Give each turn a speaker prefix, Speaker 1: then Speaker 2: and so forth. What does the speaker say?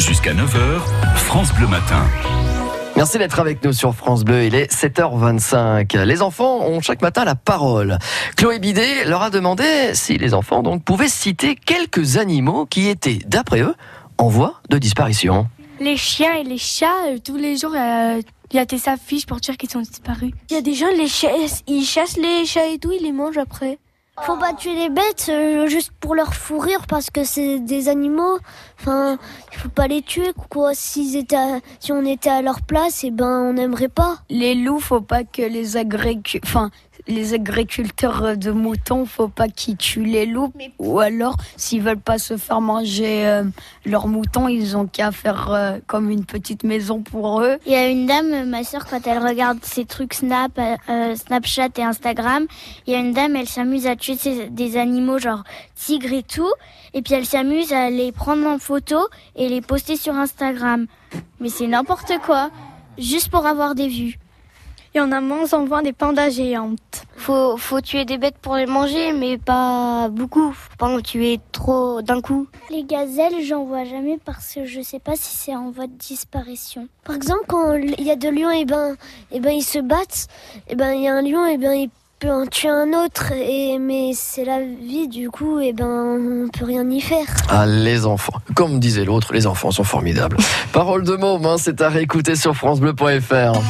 Speaker 1: Jusqu'à 9h, France Bleu Matin.
Speaker 2: Merci d'être avec nous sur France Bleu. Il est 7h25. Les enfants ont chaque matin la parole. Chloé Bidet leur a demandé si les enfants donc pouvaient citer quelques animaux qui étaient, d'après eux, en voie de disparition.
Speaker 3: Les chiens et les chats, euh, tous les jours, euh, il y a des affiches pour dire qu'ils sont disparus.
Speaker 4: Il y a des gens, les chassent, ils chassent les chats et tout, ils les mangent après.
Speaker 5: Faut pas tuer les bêtes euh, juste pour leur fou rire parce que c'est des animaux. Enfin, il faut pas les tuer quoi. S'ils étaient, à- si on était à leur place, et ben on n'aimerait pas.
Speaker 3: Les loups, faut pas que les agriculteurs, enfin, les agriculteurs de moutons, faut pas qu'ils tuent les loups. Ou alors, s'ils veulent pas se faire manger euh, leurs moutons, ils ont qu'à faire euh, comme une petite maison pour eux.
Speaker 5: Il y a une dame, ma soeur, quand elle regarde ses trucs Snap, euh, Snapchat et Instagram, il y a une dame, elle s'amuse à tuer ses- des animaux genre tigres et tout, et puis elle s'amuse à les prendre en photo et les poster sur Instagram. Mais c'est n'importe quoi, juste pour avoir des vues.
Speaker 4: Il y en a moins en moins des pandas géantes.
Speaker 5: Faut, faut tuer des bêtes pour les manger, mais pas beaucoup. Faut pas en tuer trop d'un coup. Les gazelles, j'en vois jamais parce que je sais pas si c'est en voie de disparition. Par exemple, quand il y a deux lions, et ben, et ben ils se battent. Et ben il y a un lion, et ben il peut en tuer un autre. Et mais c'est la vie, du coup, et ben on peut rien y faire.
Speaker 2: Ah, les enfants. Comme disait l'autre, les enfants sont formidables. Parole de môme, hein, c'est à réécouter sur FranceBleu.fr.